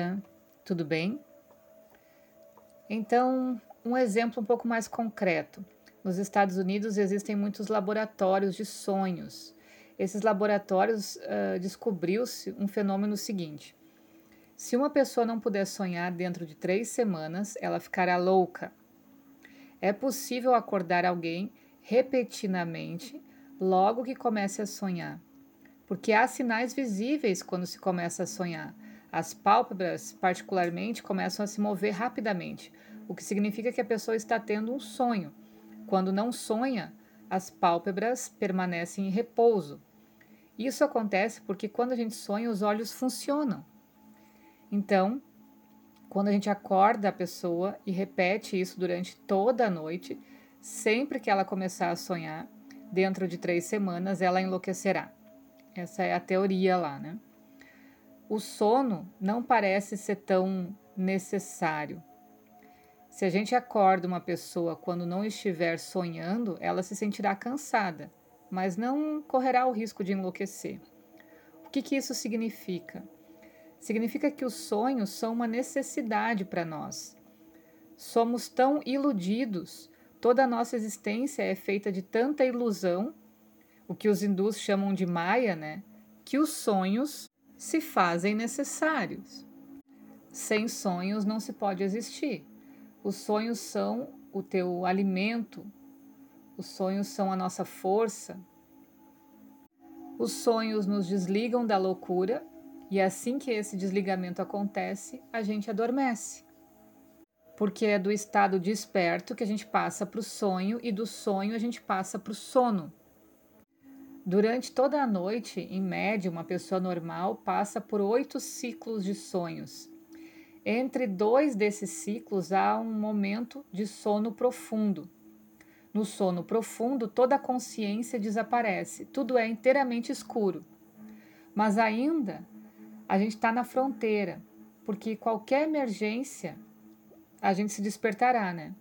dia, tudo bem? Então, um exemplo um pouco mais concreto. Nos Estados Unidos existem muitos laboratórios de sonhos. Esses laboratórios uh, descobriu-se um fenômeno seguinte: se uma pessoa não puder sonhar dentro de três semanas, ela ficará louca. É possível acordar alguém repetidamente logo que comece a sonhar, porque há sinais visíveis quando se começa a sonhar. As pálpebras, particularmente, começam a se mover rapidamente, o que significa que a pessoa está tendo um sonho. Quando não sonha, as pálpebras permanecem em repouso. Isso acontece porque quando a gente sonha, os olhos funcionam. Então, quando a gente acorda a pessoa e repete isso durante toda a noite, sempre que ela começar a sonhar, dentro de três semanas ela enlouquecerá. Essa é a teoria lá, né? O sono não parece ser tão necessário. Se a gente acorda uma pessoa quando não estiver sonhando, ela se sentirá cansada, mas não correrá o risco de enlouquecer. O que, que isso significa? Significa que os sonhos são uma necessidade para nós. Somos tão iludidos, toda a nossa existência é feita de tanta ilusão, o que os hindus chamam de Maya, né? Que os sonhos se fazem necessários. Sem sonhos não se pode existir. Os sonhos são o teu alimento, os sonhos são a nossa força. Os sonhos nos desligam da loucura e assim que esse desligamento acontece, a gente adormece. Porque é do estado desperto que a gente passa para o sonho e do sonho a gente passa para o sono. Durante toda a noite, em média, uma pessoa normal passa por oito ciclos de sonhos. Entre dois desses ciclos há um momento de sono profundo. No sono profundo, toda a consciência desaparece, tudo é inteiramente escuro. Mas ainda a gente está na fronteira, porque qualquer emergência a gente se despertará, né?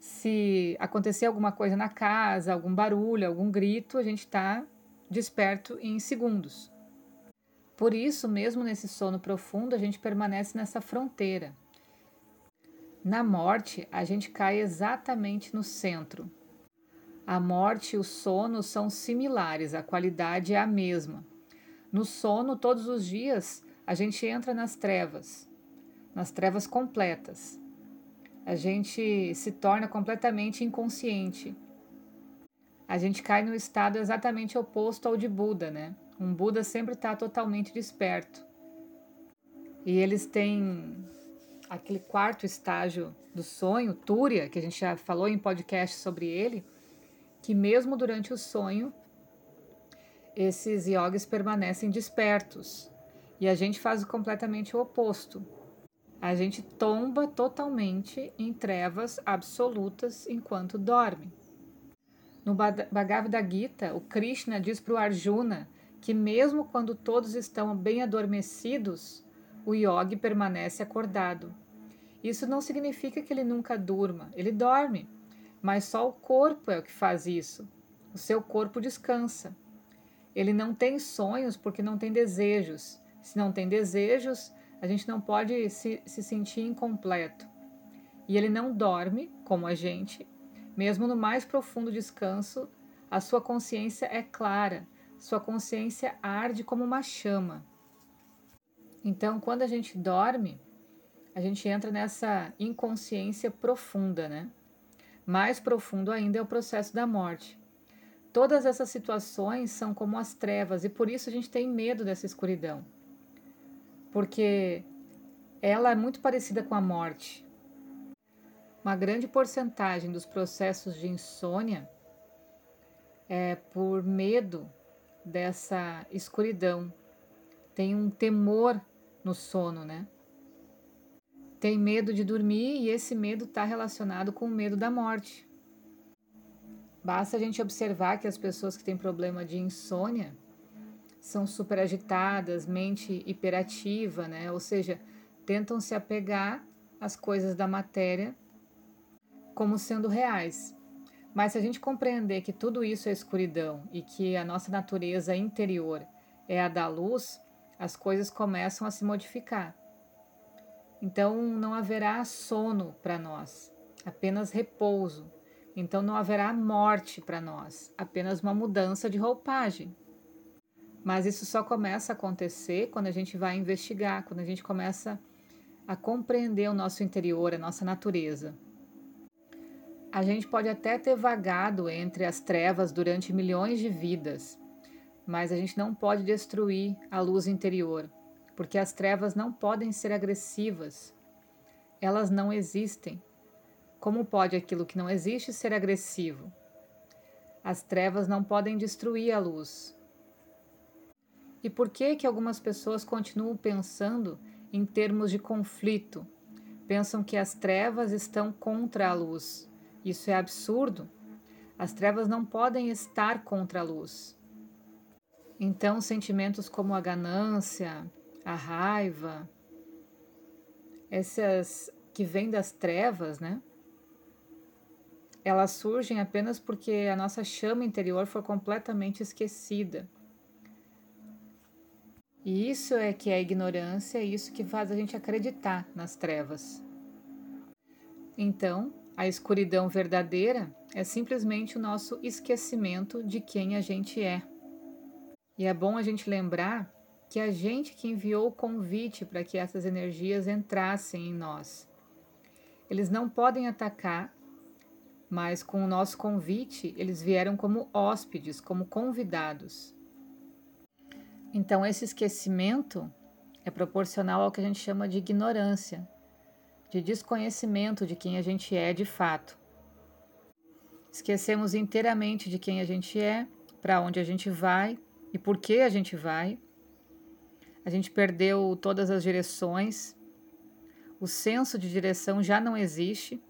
Se acontecer alguma coisa na casa, algum barulho, algum grito, a gente está desperto em segundos. Por isso, mesmo nesse sono profundo, a gente permanece nessa fronteira. Na morte, a gente cai exatamente no centro. A morte e o sono são similares, a qualidade é a mesma. No sono, todos os dias, a gente entra nas trevas, nas trevas completas a gente se torna completamente inconsciente. A gente cai no estado exatamente oposto ao de Buda, né? Um Buda sempre está totalmente desperto. E eles têm aquele quarto estágio do sonho, Túria, que a gente já falou em podcast sobre ele, que mesmo durante o sonho, esses yogis permanecem despertos. E a gente faz completamente o oposto a gente tomba totalmente em trevas absolutas enquanto dorme. No Bhagavad Gita, o Krishna diz para o Arjuna que, mesmo quando todos estão bem adormecidos, o yogi permanece acordado. Isso não significa que ele nunca durma, ele dorme, mas só o corpo é o que faz isso. O seu corpo descansa. Ele não tem sonhos porque não tem desejos. Se não tem desejos, a gente não pode se, se sentir incompleto. E ele não dorme, como a gente, mesmo no mais profundo descanso, a sua consciência é clara, sua consciência arde como uma chama. Então, quando a gente dorme, a gente entra nessa inconsciência profunda, né? Mais profundo ainda é o processo da morte. Todas essas situações são como as trevas e por isso a gente tem medo dessa escuridão porque ela é muito parecida com a morte. Uma grande porcentagem dos processos de insônia é por medo dessa escuridão. Tem um temor no sono, né? Tem medo de dormir e esse medo está relacionado com o medo da morte. Basta a gente observar que as pessoas que têm problema de insônia são super agitadas, mente hiperativa, né? Ou seja, tentam se apegar às coisas da matéria como sendo reais. Mas se a gente compreender que tudo isso é escuridão e que a nossa natureza interior é a da luz, as coisas começam a se modificar. Então não haverá sono para nós, apenas repouso. Então não haverá morte para nós, apenas uma mudança de roupagem. Mas isso só começa a acontecer quando a gente vai investigar, quando a gente começa a compreender o nosso interior, a nossa natureza. A gente pode até ter vagado entre as trevas durante milhões de vidas, mas a gente não pode destruir a luz interior, porque as trevas não podem ser agressivas. Elas não existem. Como pode aquilo que não existe ser agressivo? As trevas não podem destruir a luz. E por que que algumas pessoas continuam pensando em termos de conflito? Pensam que as trevas estão contra a luz. Isso é absurdo. As trevas não podem estar contra a luz. Então, sentimentos como a ganância, a raiva, essas que vêm das trevas, né? Elas surgem apenas porque a nossa chama interior foi completamente esquecida. E isso é que é a ignorância, é isso que faz a gente acreditar nas trevas. Então, a escuridão verdadeira é simplesmente o nosso esquecimento de quem a gente é. E é bom a gente lembrar que a gente que enviou o convite para que essas energias entrassem em nós. Eles não podem atacar, mas com o nosso convite, eles vieram como hóspedes, como convidados. Então, esse esquecimento é proporcional ao que a gente chama de ignorância, de desconhecimento de quem a gente é de fato. Esquecemos inteiramente de quem a gente é, para onde a gente vai e por que a gente vai. A gente perdeu todas as direções, o senso de direção já não existe.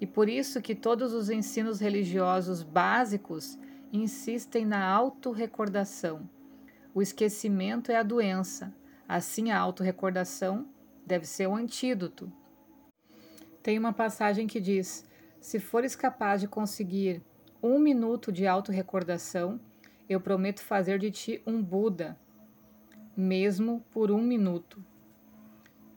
E por isso que todos os ensinos religiosos básicos insistem na autorrecordação. O esquecimento é a doença, assim a autorrecordação deve ser o antídoto. Tem uma passagem que diz: se fores capaz de conseguir um minuto de autorrecordação, eu prometo fazer de ti um Buda, mesmo por um minuto.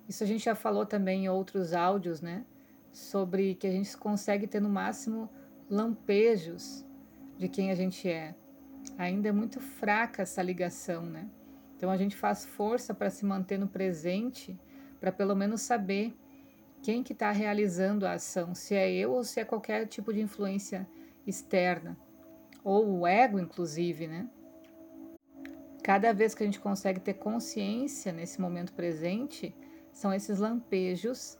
Isso a gente já falou também em outros áudios, né? Sobre que a gente consegue ter no máximo lampejos de quem a gente é. Ainda é muito fraca essa ligação, né? Então a gente faz força para se manter no presente para pelo menos saber quem que está realizando a ação, se é eu ou se é qualquer tipo de influência externa, ou o ego, inclusive, né? Cada vez que a gente consegue ter consciência nesse momento presente, são esses lampejos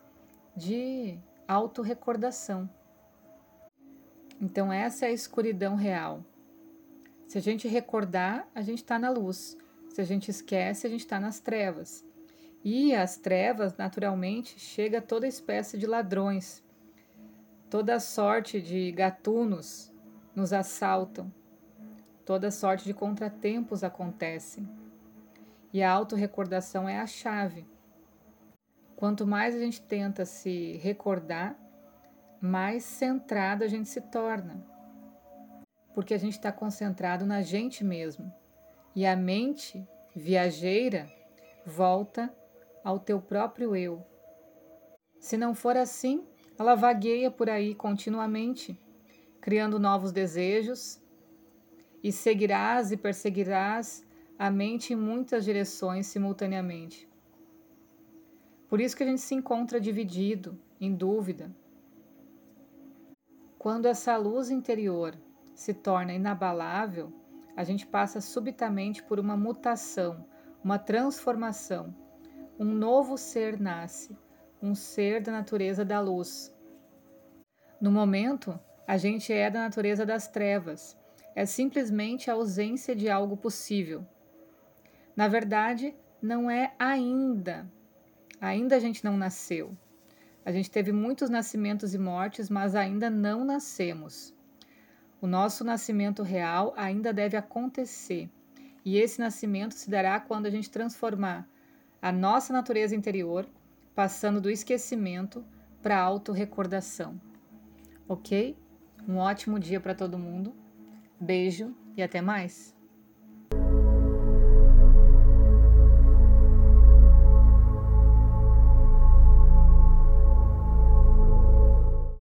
de autorrecordação. Então, essa é a escuridão real. Se a gente recordar, a gente está na luz. Se a gente esquece, a gente está nas trevas. E às trevas, naturalmente, chega toda espécie de ladrões. Toda sorte de gatunos nos assaltam. Toda sorte de contratempos acontecem. E a autorrecordação é a chave. Quanto mais a gente tenta se recordar, mais centrado a gente se torna. Porque a gente está concentrado na gente mesmo. E a mente viajeira volta ao teu próprio eu. Se não for assim, ela vagueia por aí continuamente, criando novos desejos, e seguirás e perseguirás a mente em muitas direções simultaneamente. Por isso que a gente se encontra dividido, em dúvida. Quando essa luz interior se torna inabalável, a gente passa subitamente por uma mutação, uma transformação um novo ser nasce, um ser da natureza da luz. No momento, a gente é da natureza das trevas, é simplesmente a ausência de algo possível. Na verdade, não é ainda. Ainda a gente não nasceu. A gente teve muitos nascimentos e mortes, mas ainda não nascemos. O nosso nascimento real ainda deve acontecer. E esse nascimento se dará quando a gente transformar a nossa natureza interior, passando do esquecimento para a autorrecordação. Ok? Um ótimo dia para todo mundo. Beijo e até mais!